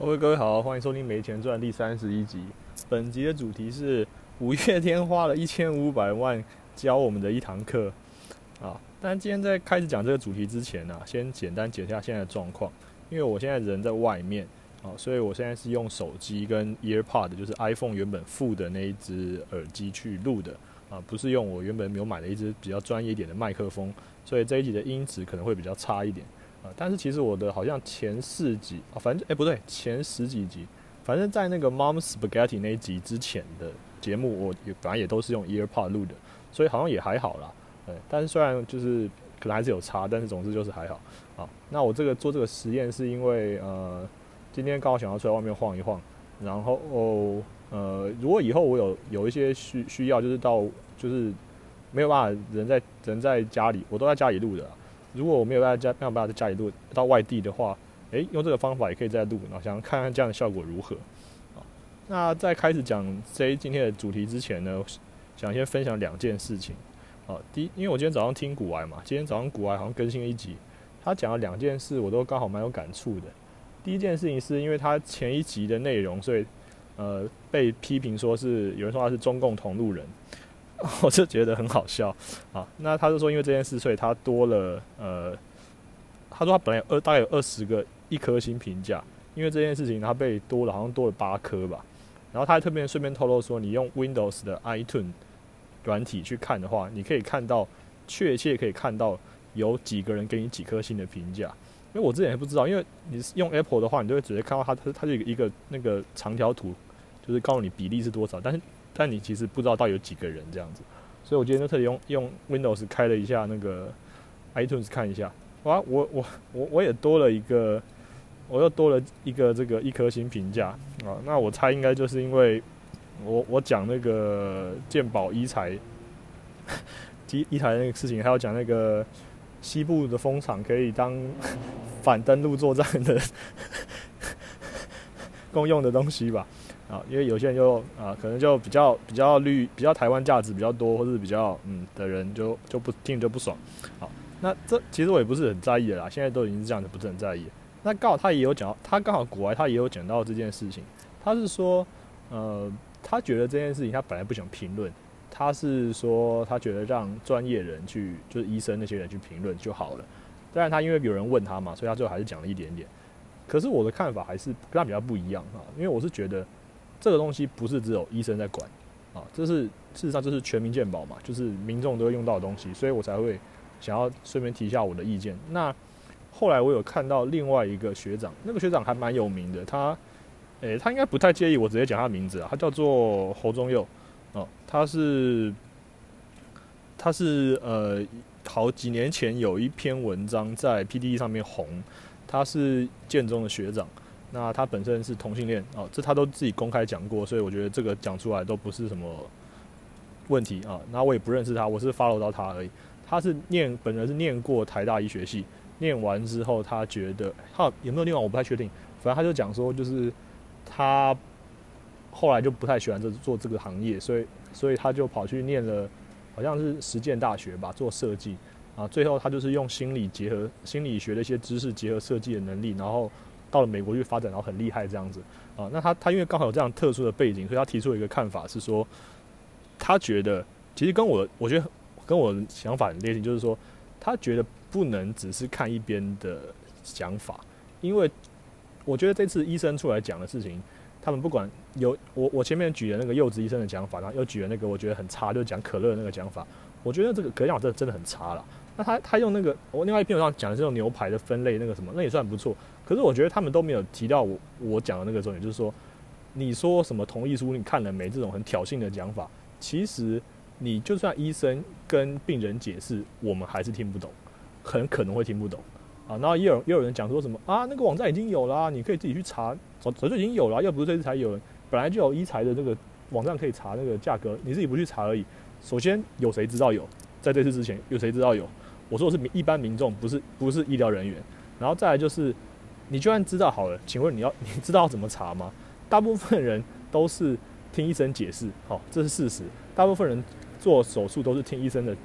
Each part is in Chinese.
各位各位好，欢迎收听《没钱赚》第三十一集。本集的主题是五月天花了一千五百万教我们的一堂课啊。但今天在开始讲这个主题之前呢、先简单解一下现在的状况。因为我现在人在外面啊，所以我现在是用手机跟 EarPod，就是 iPhone 原本附的那一只耳机去录的啊，不是用我原本没有买的一支比较专业一点的麦克风，所以这一集的音质可能会比较差一点。啊，但是其实我的好像前四集啊，反正哎、不对，前十几集，反正在那个 Mom Spaghetti 那一集之前的节目，我也本来也都是用 EarPod 录的，所以好像也还好啦。对，但是虽然就是可能还是有差，但是总之就是还好。啊，那我这个做这个实验是因为呃，今天刚好想要出来外面晃一晃，然后呃，如果以后我有有一些需需要，就是到就是没有办法人在人在家里，我都在家里录的。如果我没有在家没有办法在家里录，到外地的话，诶，用这个方法也可以再录，然后想看看这样的效果如何。啊，那在开始讲这今天的主题之前呢，想先分享两件事情。啊，第一，因为我今天早上听古玩嘛，今天早上古玩好像更新了一集，他讲了两件事，我都刚好蛮有感触的。第一件事情是因为他前一集的内容，所以呃被批评说是有人说他是中共同路人。我就觉得很好笑啊。那他就说，因为这件事，所以他多了呃，他说他本来二大概有二十个一颗星评价，因为这件事情他被多了，好像多了八颗吧。然后他还特别顺便透露说，你用 Windows 的 iTunes 软体去看的话，你可以看到确切可以看到有几个人给你几颗星的评价。因为我之前也不知道，因为你用 Apple 的话，你就会直接看到它，它它就一个那个长条图，就是告诉你比例是多少，但是但你其实不知道到底有几个人这样子，所以我今天就特地用用 Windows 开了一下那个 iTunes 看一下，哇，我我我我也多了一个，我又多了一个这个一颗星评价。啊，那我猜应该就是因为我我讲那个鉴宝一财 一一台那个事情，还有讲那个西部的风场可以当 反登陆作战的 共用的东西吧。啊，因为有些人就啊，可能就比较比较绿，比较台湾价值比较多，或是比较嗯的人就就不听就不爽。好，那这其实我也不是很在意的啦，现在都已经是这样子，不是很在意。那刚好他也有讲，他刚好国外他也有讲到这件事情，他是说，呃，他觉得这件事情他本来不想评论，他是说他觉得让专业人去，就是医生那些人去评论就好了。当然他因为有人问他嘛，所以他最后还是讲了一点点。可是我的看法还是跟他比较不一样啊，因为我是觉得。这个东西不是只有医生在管，啊，这是事实上这是全民健保嘛，就是民众都会用到的东西，所以我才会想要顺便提一下我的意见。那后来我有看到另外一个学长，那个学长还蛮有名的，他，诶、他应该不太介意我直接讲他名字啊，他叫做侯忠佑，哦，他是他是呃好几年前有一篇文章在 PDE 上面红，他是建中的学长。那他本身是同性恋哦，这他都自己公开讲过，所以我觉得这个讲出来都不是什么问题啊。那我也不认识他，我是 follow 到他而已。他是念本人是念过台大医学系，念完之后他觉得他有没有念完我不太确定，反正他就讲说就是他后来就不太喜欢这做这个行业，所以所以他就跑去念了好像是实践大学吧，做设计啊。最后他就是用心理结合心理学的一些知识结合设计的能力，然后。到了美国去发展，然后很厉害这样子啊。那他他因为刚好有这样特殊的背景，所以他提出了一个看法是说，他觉得其实跟我我觉得跟我想法很类似，就是说他觉得不能只是看一边的想法，因为我觉得这次医生出来讲的事情，他们不管有我我前面举的那个柚子医生的讲法，然后又举了那个我觉得很差，就讲可乐那个讲法，我觉得这个可讲法真的真的很差了。那他他用那个我另外一篇文章讲的是用牛排的分类那个什么，那也算不错。可是我觉得他们都没有提到我我讲的那个重点，就是说，你说什么同意书你看了没？这种很挑衅的讲法，其实你就算医生跟病人解释，我们还是听不懂，很可能会听不懂啊。然后也有也有人讲说什么啊，那个网站已经有啦，你可以自己去查，早就已经有了，又不是这次才有，本来就有医材的那个网站可以查那个价格，你自己不去查而已。首先有谁知道有？在这次之前有谁知道有？我说的是一般民众，不是不是医疗人员。然后再来就是。你就算知道好了，请问你要 你知道怎么查吗？大部分人都是听医生解释，好，这是事实。大部分人做手术都是听医生的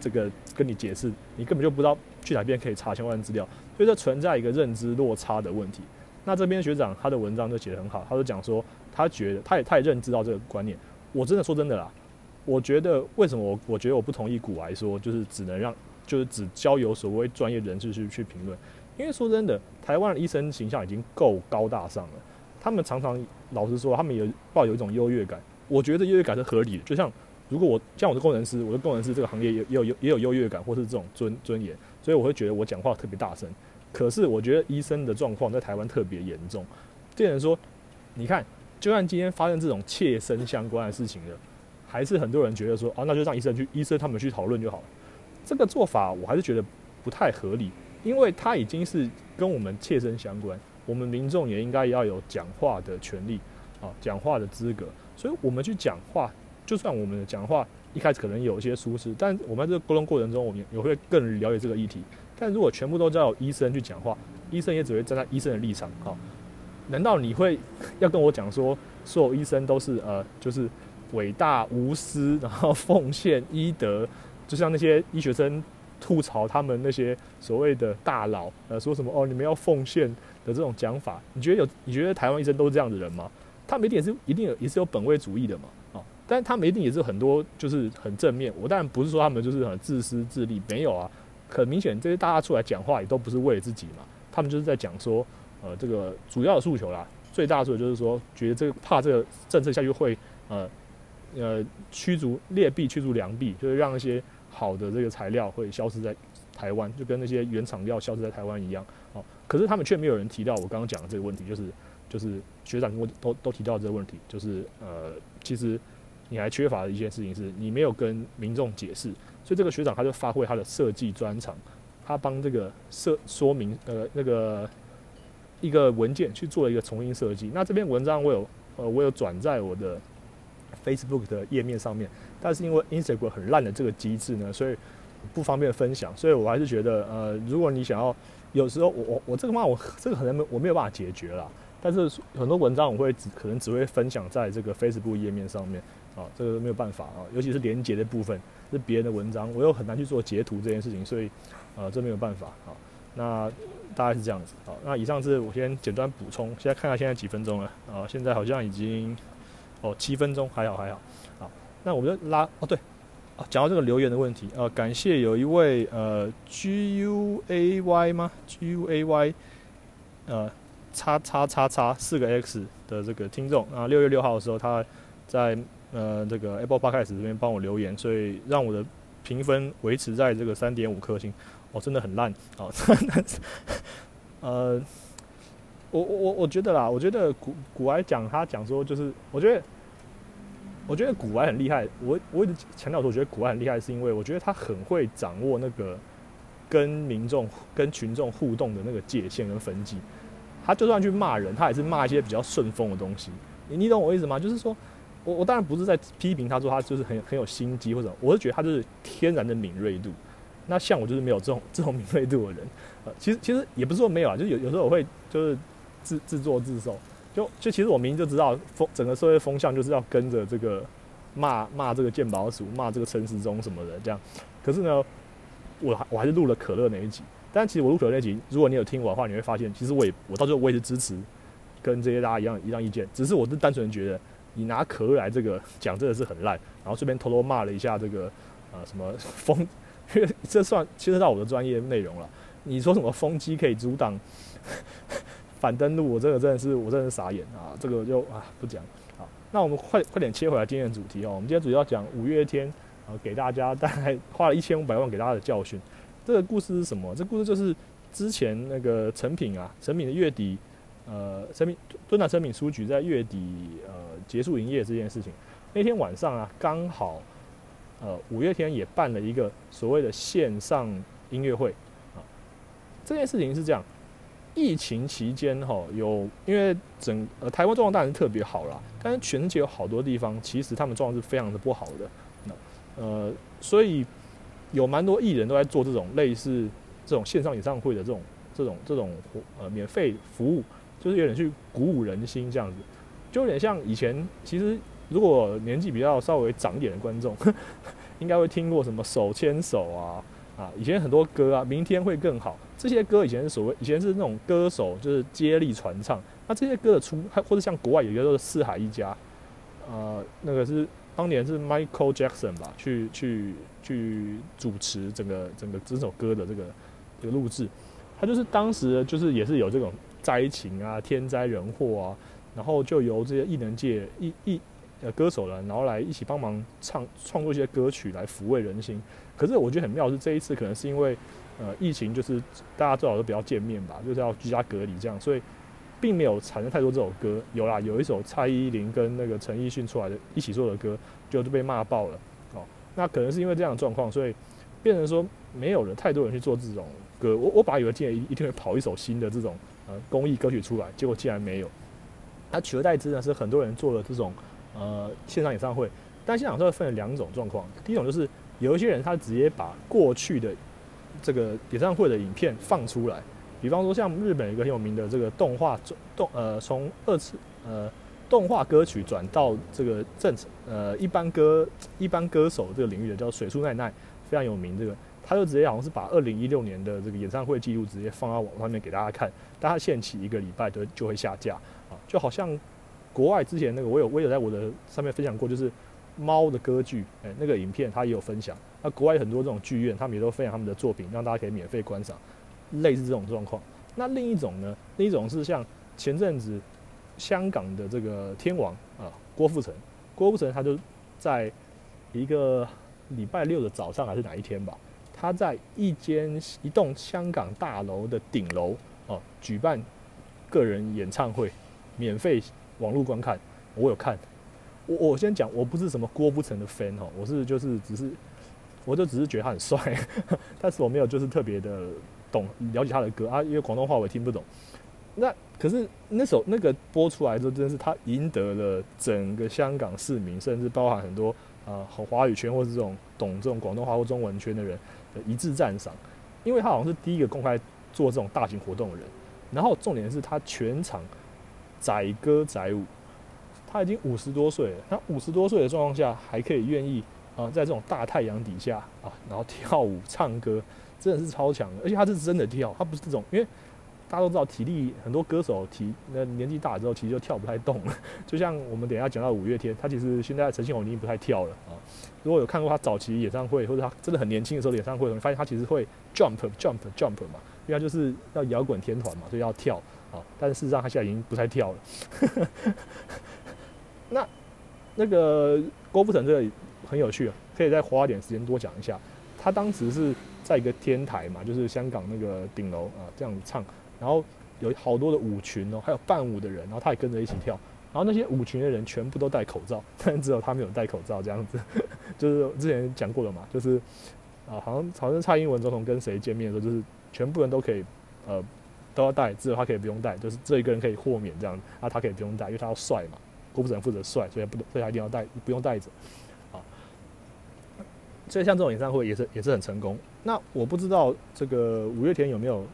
这个跟你解释，你根本就不知道去哪边可以查相关资料，所以这存在一个认知落差的问题。那这边学长他的文章就写得很好，他就讲说，他觉得他也他也认知到这个观念。我真的说真的啦，我觉得为什么我我觉得我不同意古来说，就是只能让就是只交由所谓专业人士去去评论。因为说真的，台湾的医生形象已经够高大上了，他们常常老实说，他们有抱有一种优越感。我觉得优越感是合理的，就像如果我像我是工程师，我的工程师这个行业也有也有优越感，或是这种尊尊严，所以我会觉得我讲话特别大声。可是我觉得医生的状况在台湾特别严重。这人说，你看，就算今天发生这种切身相关的事情了，还是很多人觉得说，啊，那就让医生去，医生他们去讨论就好了。这个做法我还是觉得不太合理，因为他已经是跟我们切身相关，我们民众也应该要有讲话的权利啊，讲话的资格。所以我们去讲话，就算我们的讲话一开始可能有一些疏失，但我们在这个沟通过程中，我们也会更了解这个议题。但如果全部都叫医生去讲话，医生也只会站在医生的立场。好，难道你会要跟我讲说，所有医生都是呃，就是伟大无私，然后奉献医德，就像那些医学生吐槽他们那些所谓的大佬，呃，说什么哦，你们要奉献的这种讲法？你觉得有？你觉得台湾医生都是这样的人吗？他们一定也是一定也是有本位主义的嘛？啊，但他们一定也是很多就是很正面。我当然不是说他们就是很自私自利，没有啊。很明显，这些大家出来讲话也都不是为了自己嘛，他们就是在讲说，呃，这个主要的诉求啦，最大的诉求就是说，觉得这个怕这个政策下去会，呃，呃，驱逐劣币驱逐良币，就是让那些好的这个材料会消失在台湾，就跟那些原厂料消失在台湾一样。哦，可是他们却没有人提到我刚刚讲的这个问题，就是就是学长跟我都都提到这个问题，就是呃，其实你还缺乏的一件事情是你没有跟民众解释。所以这个学长他就发挥他的设计专长，他帮这个设说明呃那个一个文件去做了一个重新设计。那这篇文章我有呃我有转在我的 Facebook 的页面上面，但是因为 Instagram 很烂的这个机制呢，所以不方便分享。所以我还是觉得呃如果你想要，有时候我我我这个嘛我这个可能我没有办法解决了，但是很多文章我会只可能只会分享在这个 Facebook 页面上面啊，这个没有办法啊，尤其是连接的部分。是别人的文章，我又很难去做截图这件事情，所以，呃，这没有办法啊。那大概是这样子好，那以上是我先简单补充，现在看看现在几分钟了啊？现在好像已经哦七分钟，还好还好。好，那我们就拉哦对，啊，讲到这个留言的问题，呃，感谢有一位呃 G U A Y 吗？G U A Y 呃叉叉叉叉四个 X 的这个听众啊，六月六号的时候他在。呃，这个 Apple Podcast 这边帮我留言，所以让我的评分维持在这个三点五颗星。哦，真的很烂哦。呃，我我我我觉得啦，我觉得古古埃讲他讲说，就是我觉得，我觉得古玩很厉害。我我一直强调说，我觉得古玩很厉害，是因为我觉得他很会掌握那个跟民众、跟群众互动的那个界限跟分际。他就算去骂人，他也是骂一些比较顺风的东西。你你懂我意思吗？就是说。我我当然不是在批评他说他就是很很有心机或者，我是觉得他就是天然的敏锐度。那像我就是没有这种这种敏锐度的人，呃，其实其实也不是说没有啊，就是有有时候我会就是自自作自受，就就其实我明明就知道风整个社会风向就是要跟着这个骂骂这个鉴宝署，骂这个陈时中什么的这样，可是呢，我还我还是录了可乐那一集。但其实我录可乐那集，如果你有听我的话，你会发现其实我也我到最后我也是支持跟这些大家一样一样意见，只是我是单纯觉得。你拿可乐来这个讲真的是很烂，然后顺便偷偷骂了一下这个呃什么风，因为这算牵涉到我的专业内容了。你说什么风机可以阻挡反登录，我这个真的是我真的是傻眼啊！这个就啊不讲好，那我们快快点切回来今天的主题哦。我们今天主要讲五月天啊，给大家大概花了一千五百万给大家的教训。这个故事是什么？这故事就是之前那个成品啊，成品的月底。呃，成品敦南成品书局在月底呃结束营业这件事情，那天晚上啊，刚好呃五月天也办了一个所谓的线上音乐会啊。这件事情是这样，疫情期间哈有因为整呃台湾状况当然是特别好啦，但是全世界有好多地方其实他们状况是非常的不好的。那呃，所以有蛮多艺人都在做这种类似这种线上演唱会的这种这种这种呃免费服务。就是有点去鼓舞人心这样子，就有点像以前。其实如果年纪比较稍微长一点的观众，应该会听过什么手牵手啊，啊，以前很多歌啊，明天会更好，这些歌以前是所谓以前是那种歌手就是接力传唱，那这些歌的出，还或者像国外有一个叫做四海一家，呃，那个是当年是 Michael Jackson 吧，去去去主持整个整个这首歌的这个这个录制，他就是当时就是也是有这种灾情啊、天灾人祸啊，然后就由这些艺能界艺艺呃歌手了，然后来一起帮忙唱创作一些歌曲来抚慰人心。可是我觉得很妙是这一次可能是因为呃疫情，就是大家最好都不要见面吧，就是要居家隔离这样，所以并没有产生太多这首歌。有啦，有一首蔡依林跟那个陈奕迅出来的一起做的歌，就都被骂爆了。哦，那可能是因为这样的状况，所以变成说没有了太多人去做这种歌。我我本来以为今年一定会跑一首新的这种呃公益歌曲出来，结果竟然没有。那取而代之呢是很多人做了这种呃线上演唱会，但现场会分了两种状况，第一种就是。有一些人他直接把过去的这个演唱会的影片放出来，比方说像日本一个很有名的这个动画动呃从二次呃动画歌曲转到这个正呃一般歌一般歌手这个领域的叫水树奈奈非常有名这个他就直接好像是把二零一六年的这个演唱会记录直接放到网上面给大家看，但他限期一个礼拜就就会下架啊，就好像国外之前那个我有我有在我的上面分享过就是。猫的歌剧，哎，那个影片他也有分享。那国外很多这种剧院，他们也都分享他们的作品，让大家可以免费观赏。类似这种状况。那另一种呢？另一种是像前阵子香港的这个天王啊，郭富城。郭富城他就在一个礼拜六的早上还是哪一天吧，他在一间一栋香港大楼的顶楼哦，举办个人演唱会，免费网络观看。我有看。我我先讲，我不是什么郭富城的 fan 哦，我是就是只是，我就只是觉得他很帅，但是我没有就是特别的懂了解他的歌啊，因为广东话我也听不懂。那可是那首那个播出来之后，真的是他赢得了整个香港市民，甚至包含很多啊华语圈或是这种懂这种广东话或中文圈的人的一致赞赏，因为他好像是第一个公开做这种大型活动的人。然后重点是他全场载歌载舞。他已经五十多岁了，他五十多岁的状况下还可以愿意啊，在这种大太阳底下啊，然后跳舞唱歌，真的是超强的。而且他是真的跳，他不是这种，因为大家都知道体力，很多歌手体那年纪大了之后，其实就跳不太动了。就像我们等一下讲到五月天，他其实现在陈信宏已经不太跳了啊。如果有看过他早期演唱会，或者他真的很年轻的时候演唱会，你发现他其实会 jump jump jump 嘛，因为他就是要摇滚天团嘛，所以要跳啊。但是事实上他现在已经不太跳了。那那个郭富城这个很有趣啊，可以再花点时间多讲一下。他当时是在一个天台嘛，就是香港那个顶楼啊，这样子唱，然后有好多的舞群哦，还有伴舞的人，然后他也跟着一起跳。然后那些舞群的人全部都戴口罩，但只有他没有戴口罩，这样子。就是之前讲过了嘛，就是啊，好像好像蔡英文总统跟谁见面的时候，就是全部人都可以呃都要戴，只有他可以不用戴，就是这一个人可以豁免这样，啊，他可以不用戴，因为他要帅嘛。郭富城负责帅，所以不，所以他一定要带，不用带着，啊，所以像这种演唱会也是也是很成功。那我不知道这个五月天有没有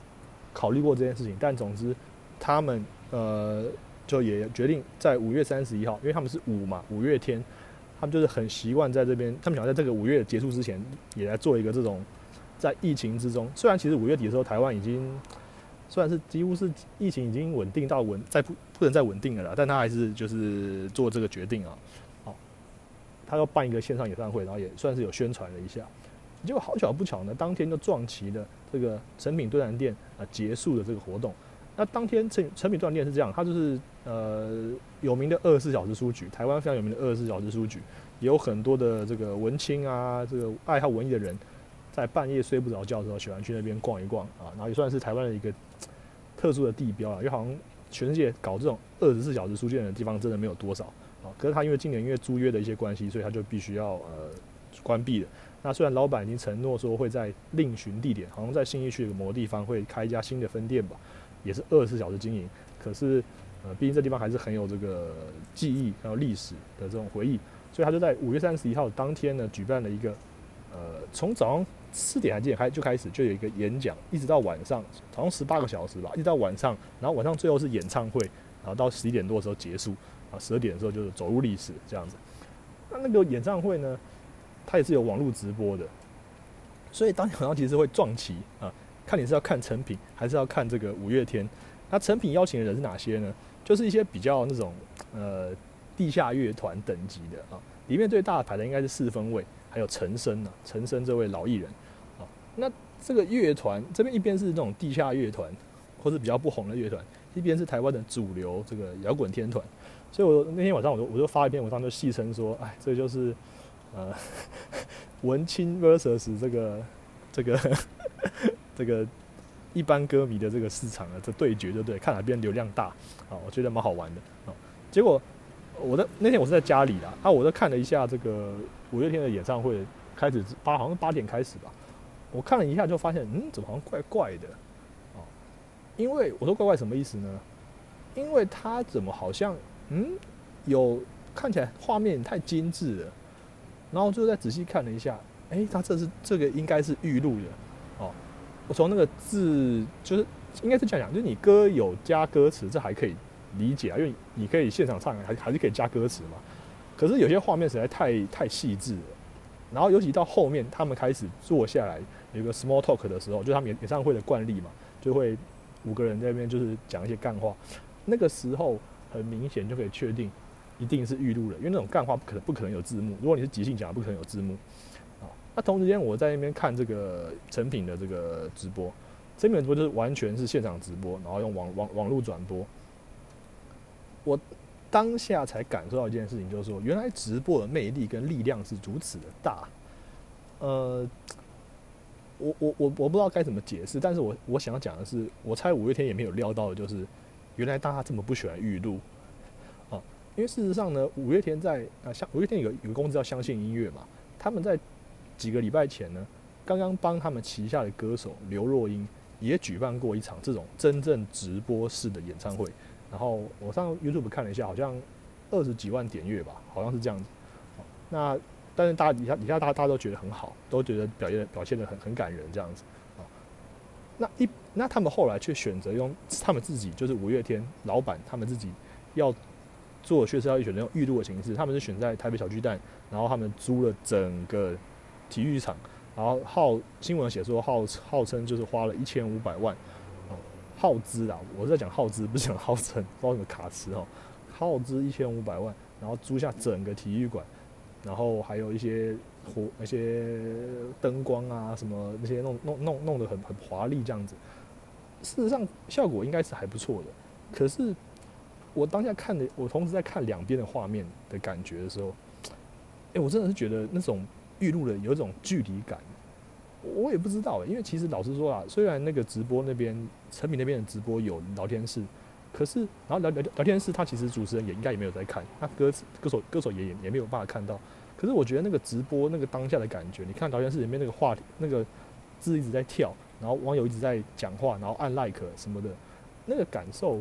考虑过这件事情，但总之他们呃就也决定在五月三十一号，因为他们是五嘛，五月天，他们就是很习惯在这边，他们想在这个五月结束之前也来做一个这种在疫情之中，虽然其实五月底的时候台湾已经。虽然是几乎是疫情已经稳定到稳，再不不能再稳定了啦，但他还是就是做这个决定啊，好，他要办一个线上演唱会，然后也算是有宣传了一下，结果好巧不巧呢，当天就撞齐了这个成品对谈店啊结束的这个活动。那当天成成品对谈店是这样，它就是呃有名的二十四小时书局，台湾非常有名的二十四小时书局，也有很多的这个文青啊，这个爱好文艺的人。在半夜睡不着觉的时候，喜欢去那边逛一逛啊，然后也算是台湾的一个特殊的地标啊，因为好像全世界搞这种二十四小时书店的地方真的没有多少啊。可是他因为今年因为租约的一些关系，所以他就必须要呃关闭了。那虽然老板已经承诺说会在另寻地点，好像在新义区某个地方会开一家新的分店吧，也是二十四小时经营。可是呃，毕竟这地方还是很有这个记忆还有历史的这种回忆，所以他就在五月三十一号当天呢，举办了一个呃从早上。四点还几点开就开始就有一个演讲，一直到晚上，好像十八个小时吧，一直到晚上，然后晚上最后是演唱会，然后到十一点多的时候结束，啊，十二点的时候就是走入历史这样子。那那个演唱会呢，它也是有网络直播的，所以当天晚上其实会撞齐啊，看你是要看成品还是要看这个五月天。那成品邀请的人是哪些呢？就是一些比较那种呃地下乐团等级的啊，里面最大的牌的应该是四分卫，还有陈升啊，陈升这位老艺人啊。那这个乐团这边一边是那种地下乐团，或是比较不红的乐团，一边是台湾的主流这个摇滚天团。所以我那天晚上我就我就发一篇文章，就戏称说，哎，这就是呃 文青 versus 这个这个 这个一般歌迷的这个市场的这对决，对不对？看哪边流量大啊？我觉得蛮好玩的啊。结果我的那天我是在家里啦，啊，我就看了一下这个五月天的演唱会，开始八好像八点开始吧。我看了一下就发现，嗯，怎么好像怪怪的哦？因为我说怪怪什么意思呢？因为他怎么好像。嗯，有看起来画面太精致了，然后就再仔细看了一下，哎，他这是这个应该是预录的哦。我从那个字就是应该是这样讲，就是你歌有加歌词，这还可以理解啊，因为你可以现场唱，还还是可以加歌词嘛。可是有些画面实在太太细致了，然后尤其到后面他们开始坐下来有个 small talk 的时候，就他们演演唱会的惯例嘛，就会五个人在那边就是讲一些干话，那个时候。很明显就可以确定，一定是预录的，因为那种干话不可能不可能有字幕。如果你是即兴讲，不可能有字幕。啊，那同时间我在那边看这个成品的这个直播，成品直播就是完全是现场直播，然后用网网网络转播。我当下才感受到一件事情，就是说原来直播的魅力跟力量是如此的大。呃，我我我我不知道该怎么解释，但是我我想讲的是，我猜五月天也没有料到的就是。原来大家这么不喜欢预录啊！因为事实上呢，五月天在啊，像五月天有有个公司叫相信音乐嘛，他们在几个礼拜前呢，刚刚帮他们旗下的歌手刘若英也举办过一场这种真正直播式的演唱会。然后我上 YouTube 看了一下，好像二十几万点阅吧，好像是这样子。那但是大家底下底下大家大家都觉得很好，都觉得表现表现的很很感人这样子。那一那他们后来却选择用他们自己就是五月天老板他们自己要做，确实要选择用预录的形式。他们是选在台北小巨蛋，然后他们租了整个体育场，然后号新闻写说号号称就是花了一千五百万，耗资啊，我是在讲耗资，不是讲耗成，不知道什么卡池哦，耗资一千五百万，然后租下整个体育馆，然后还有一些。火那些灯光啊，什么那些弄弄弄弄得很很华丽这样子，事实上效果应该是还不错的。可是我当下看的，我同时在看两边的画面的感觉的时候，哎，我真的是觉得那种预录的有一种距离感。我也不知道，因为其实老实说啊，虽然那个直播那边陈敏那边的直播有聊天室，可是然后聊聊聊天室，他其实主持人也应该也没有在看，那歌歌手歌手也也也没有办法看到。可是我觉得那个直播那个当下的感觉，你看聊天室里面那个话题，那个字一直在跳，然后网友一直在讲话，然后按 like 什么的，那个感受，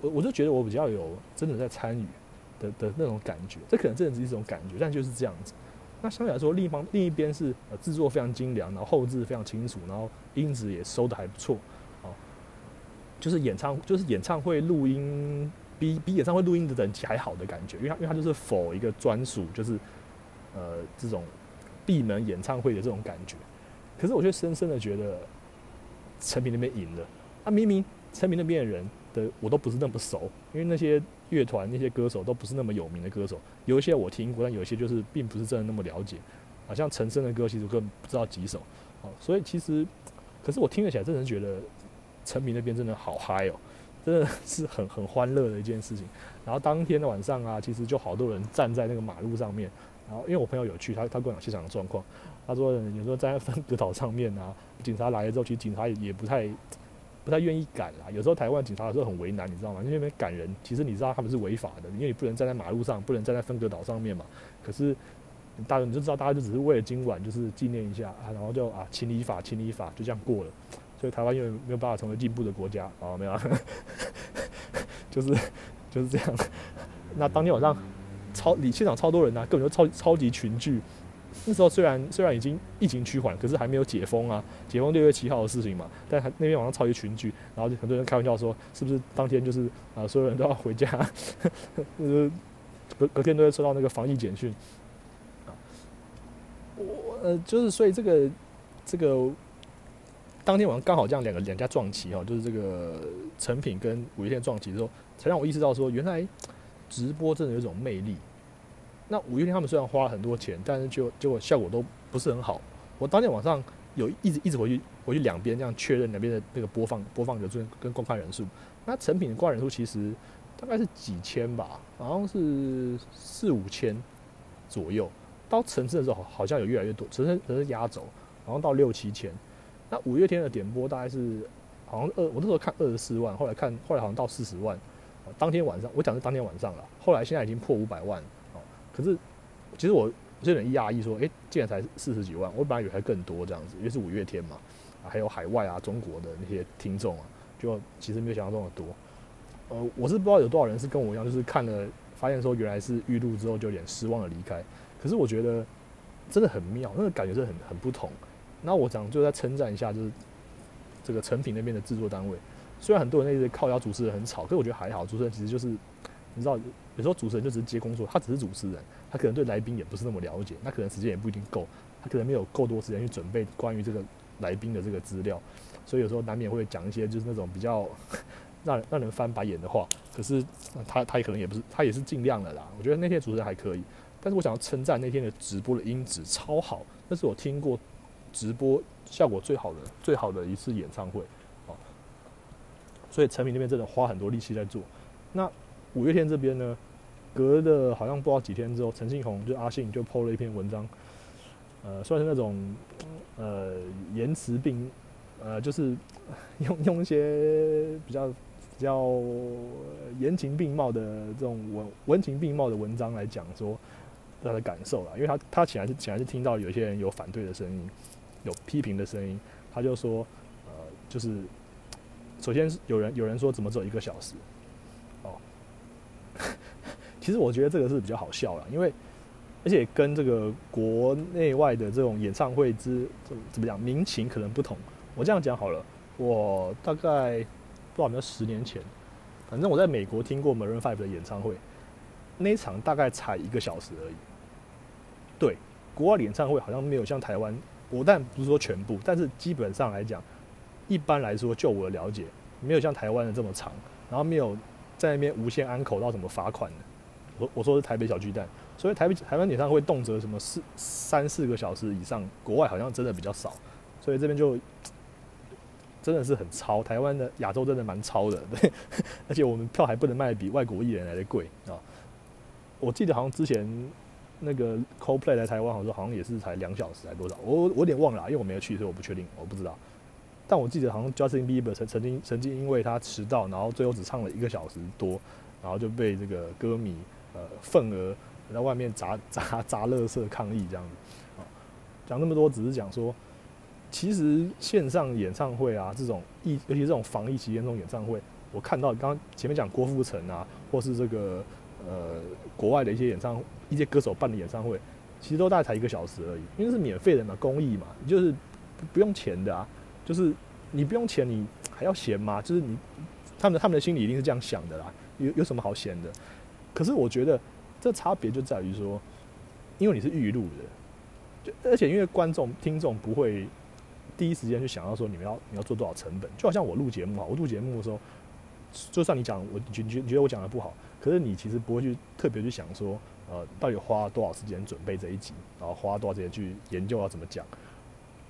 我我就觉得我比较有真的在参与的的那种感觉。这可能真的是一种感觉，但就是这样子。那相对来说，另一方另一边是呃制作非常精良，然后后置非常清楚，然后音质也收的还不错，哦，就是演唱就是演唱会录音。比比演唱会录音的等级还好的感觉，因为它因为它就是否一个专属，就是呃这种闭门演唱会的这种感觉。可是我却深深的觉得陈明那边赢了。啊，明明陈明那边的人的我都不是那么熟，因为那些乐团那些歌手都不是那么有名的歌手，有一些我听过，但有一些就是并不是真的那么了解。好像陈升的歌其实根本不知道几首。哦，所以其实，可是我听了起来真的觉得陈明那边真的好嗨哦。真的是很很欢乐的一件事情。然后当天的晚上啊，其实就好多人站在那个马路上面。然后因为我朋友有去，他他跟我讲现场的状况。他说有时候站在分隔岛上面啊，警察来了之后，其实警察也也不太他愿意赶啦。有时候台湾警察有时候很为难，你知道吗？因为赶人，其实你知道他们是违法的，因为你不能站在马路上，不能站在分隔岛上面嘛。可是大家你就知道，大家就只是为了今晚就是纪念一下啊，然后就啊情理法情理法就这样过了。所以台湾因为没有办法成为进步的国家啊，没有，就是就是这样。那当天晚上超你现场超多人呐，根本就超超级群聚。那时候虽然虽然已经疫情趋缓，可是还没有解封啊。解封六月七号的事情嘛，但还那天晚上超级群聚，然后就很多人开玩笑说，是不是当天就是啊，所有人都要回家，呃，隔隔天都会收到那个防疫简讯啊。我呃，就是所以这个。这个当天晚上刚好这样两个两家撞齐哈，就是这个成品跟五月天撞齐之后，才让我意识到说，原来直播真的有种魅力。那五月天他们虽然花了很多钱，但是就结果效果都不是很好。我当天晚上有一直一直回去回去两边这样确认两边的那个播放播放人数跟观看人数。那成品的观看人数其实大概是几千吧，好像是四五千左右。到城市的时候好像有越来越多，城市城市压轴，好像到六七千。那五月天的点播大概是好像二，我那时候看二十四万，后来看后来好像到四十万。当天晚上我讲是当天晚上了，后来现在已经破五百万。可是，其实我有点压抑，说，哎，竟然才四十几万，我本来以为还更多这样子，因为是五月天嘛，还有海外啊，中国的那些听众啊，就其实没有想象中的多。呃，我是不知道有多少人是跟我一样，就是看了发现说原来是预录之后就有点失望的离开。可是我觉得真的很妙，那个感觉是很很不同。那我想就在称赞一下，就是这个成品那边的制作单位，虽然很多人那些靠腰主持人很吵，可是我觉得还好，主持人其实就是你知道。有时候主持人就只是接工作，他只是主持人，他可能对来宾也不是那么了解，那可能时间也不一定够，他可能没有够多时间去准备关于这个来宾的这个资料，所以有时候难免会讲一些就是那种比较 让让人翻白眼的话。可是他他也可能也不是，他也是尽量的啦。我觉得那天主持人还可以，但是我想要称赞那天的直播的音质超好，那是我听过直播效果最好的最好的一次演唱会哦。所以陈明那边真的花很多力气在做，那。五月天这边呢，隔的好像不知道几天之后，陈信宏就阿信就 PO 了一篇文章，呃，算是那种呃言辞并呃就是 用用一些比较比较言情并茂的这种文文情并茂的文章来讲说他的感受了，因为他他显然是显然是听到有些人有反对的声音，有批评的声音，他就说呃就是首先有人有人说怎么只有一个小时。其实我觉得这个是比较好笑了，因为而且跟这个国内外的这种演唱会之怎怎么讲民情可能不同。我这样讲好了，我大概不知道有没有十年前，反正我在美国听过 Maroon Five 的演唱会，那一场大概才一个小时而已。对，国外的演唱会好像没有像台湾，我但不是说全部，但是基本上来讲，一般来说就我的了解，没有像台湾的这么长，然后没有在那边无限安口到什么罚款的。我我说是台北小巨蛋，所以台北台湾演唱会动辄什么四三四个小时以上，国外好像真的比较少，所以这边就真的是很超。台湾的亚洲真的蛮超的，对，而且我们票还不能卖比外国艺人来的贵啊。我记得好像之前那个 Coldplay 来台湾，好像好像也是才两小时还多少，我我有点忘了，因为我没有去，所以我不确定，我不知道。但我记得好像 Justin Bieber 曾曾经曾经因为他迟到，然后最后只唱了一个小时多，然后就被这个歌迷。呃，份额在外面砸 砸砸乐色抗议这样子，啊，讲那么多只是讲说，其实线上演唱会啊，这种疫尤其这种防疫期间这种演唱会，我看到刚刚前面讲郭富城啊，或是这个呃国外的一些演唱一些歌手办的演唱会，其实都大概才一个小时而已，因为是免费的嘛，公益嘛，就是不用钱的啊，就是你不用钱你还要闲吗？就是你他们他们的心里一定是这样想的啦，有有什么好闲的？可是我觉得这差别就在于说，因为你是预录的，就而且因为观众听众不会第一时间去想到说你们要你要做多少成本，就好像我录节目啊，我录节目的时候，就算你讲我觉觉觉得我讲的不好，可是你其实不会去特别去想说，呃，到底花多少时间准备这一集，然后花多少时间去研究要怎么讲。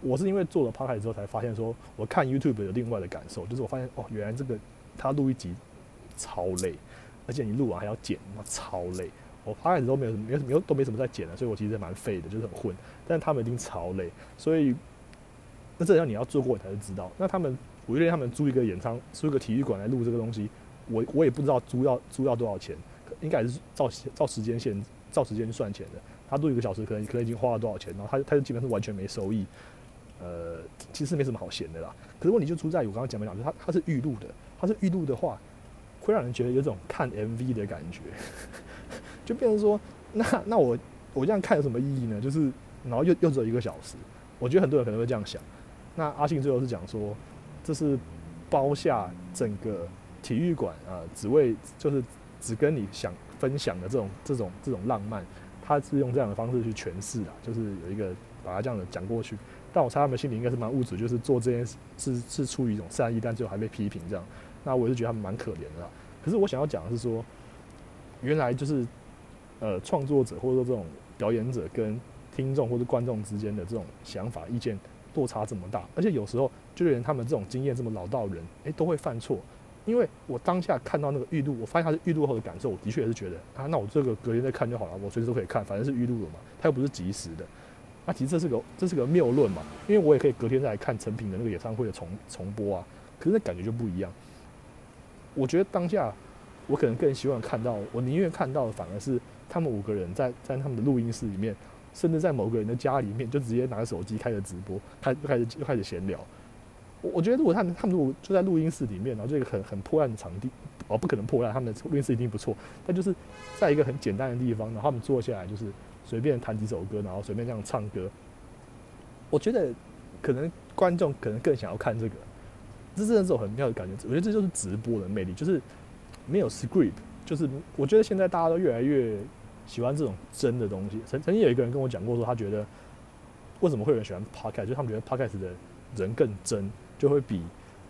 我是因为做了 p 开之后才发现说，我看 YouTube 有另外的感受，就是我发现哦，原来这个他录一集超累。而且你录完还要剪，那超累。我发开始都没有没有没有都没什么在剪了，所以我其实蛮废的，就是很混。但他们一定超累，所以那这要你要做过你才知道。那他们我觉得他们租一个演唱租一个体育馆来录这个东西，我我也不知道租要租要多少钱，应该是照照时间线照时间算钱的。他录一个小时可能可能已经花了多少钱，然后他他就基本上完全没收益。呃，其实没什么好闲的啦。可是问题就出在于我刚刚讲没讲，就他他是预录的，他是预录的话。会让人觉得有种看 MV 的感觉，就变成说，那那我我这样看有什么意义呢？就是然后又又只有一个小时，我觉得很多人可能会这样想。那阿信最后是讲说，这是包下整个体育馆啊，只为就是只跟你想分享的这种这种这种浪漫，他是用这样的方式去诠释啊，就是有一个把它这样的讲过去。但我猜他们心里应该是蛮物质，就是做这件事是是出于一种善意，但最后还被批评这样。那我也是觉得他们蛮可怜的。可是我想要讲的是说，原来就是呃创作者或者说这种表演者跟听众或者观众之间的这种想法意见落差这么大，而且有时候就连他们这种经验这么老道人，诶，都会犯错。因为我当下看到那个预录，我发现他是预录后的感受，我的确也是觉得啊，那我这个隔天再看就好了，我随时都可以看，反正是预录了嘛，它又不是即时的。那其实这是个这是个谬论嘛，因为我也可以隔天再来看成品的那个演唱会的重重播啊，可是那感觉就不一样。我觉得当下我可能更希望看到，我宁愿看到的反而是他们五个人在在他们的录音室里面，甚至在某个人的家里面，就直接拿着手机开着直播，开就开始就开始闲聊。我我觉得如果他们他们如果就在录音室里面，然后这个很很破烂的场地，哦不可能破烂，他们的录音室一定不错，但就是在一个很简单的地方，然后他们坐下来就是随便弹几首歌，然后随便这样唱歌。我觉得可能观众可能更想要看这个，这真的是很妙的感觉。我觉得这就是直播的魅力，就是没有 script，就是我觉得现在大家都越来越喜欢这种真的东西。曾曾经有一个人跟我讲过说，他觉得为什么会有人喜欢 podcast，就是他们觉得 podcast 的人更真。就会比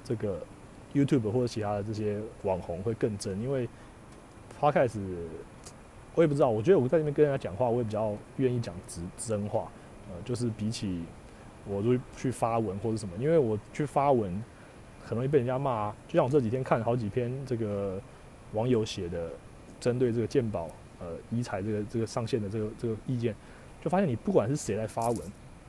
这个 YouTube 或者其他的这些网红会更真，因为 Podcast 我也不知道，我觉得我在那边跟人家讲话，我也比较愿意讲直真话，呃，就是比起我如去发文或者什么，因为我去发文很容易被人家骂啊，就像我这几天看好几篇这个网友写的针对这个鉴宝呃遗财这个这个上线的这个这个意见，就发现你不管是谁来发文，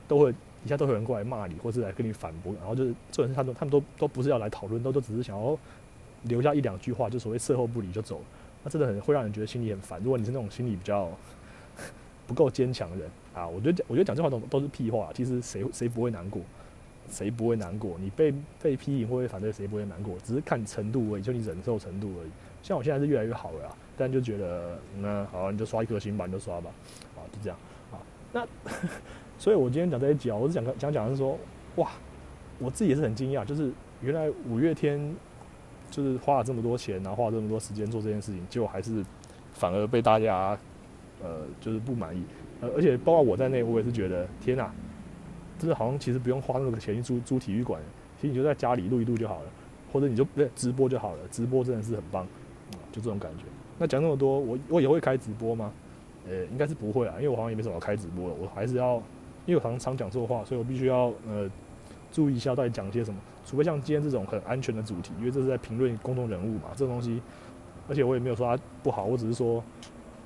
都会。底下都有人过来骂你，或是来跟你反驳，然后就是这种事，他们他们都都不是要来讨论，都都只是想要留下一两句话，就所谓事后不理就走，那真的很会让人觉得心里很烦。如果你是那种心理比较 不够坚强的人啊，我觉得我觉得讲这话都都是屁话。其实谁谁不会难过？谁不会难过？你被被批评或者反对，谁不会难过？只是看程度而已，就你忍受程度而已。像我现在是越来越好了，但就觉得那好，你就刷一颗星吧，你就刷吧，啊，就这样啊，那。所以我今天讲这些讲，我是讲讲讲是说，哇，我自己也是很惊讶，就是原来五月天就是花了这么多钱，然后花了这么多时间做这件事情，结果还是反而被大家呃就是不满意，呃而且包括我在内，我也是觉得天哪，就是好像其实不用花那个钱去租租体育馆，其实你就在家里录一录就好了，或者你就对直播就好了，直播真的是很棒，啊就这种感觉。那讲那么多，我我也会开直播吗？呃，应该是不会啊，因为我好像也没什么开直播的，我还是要。因为我常常讲错话，所以我必须要呃注意一下到底讲些什么。除非像今天这种很安全的主题，因为这是在评论公众人物嘛，这个东西，而且我也没有说它不好，我只是说，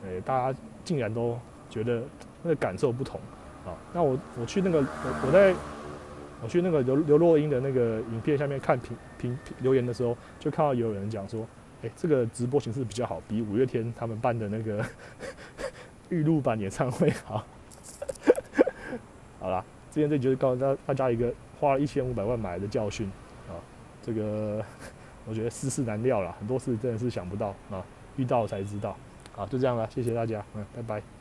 呃，大家竟然都觉得那个感受不同啊。那我我去那个我我在我去那个刘刘若英的那个影片下面看评评留言的时候，就看到有人讲说，诶，这个直播形式比较好，比五月天他们办的那个 预录版演唱会好。好啦，今天这就是告诉大大家一个花了一千五百万买的教训啊，这个我觉得世事难料了，很多事真的是想不到啊，遇到才知道，好，就这样了，谢谢大家，嗯，拜拜。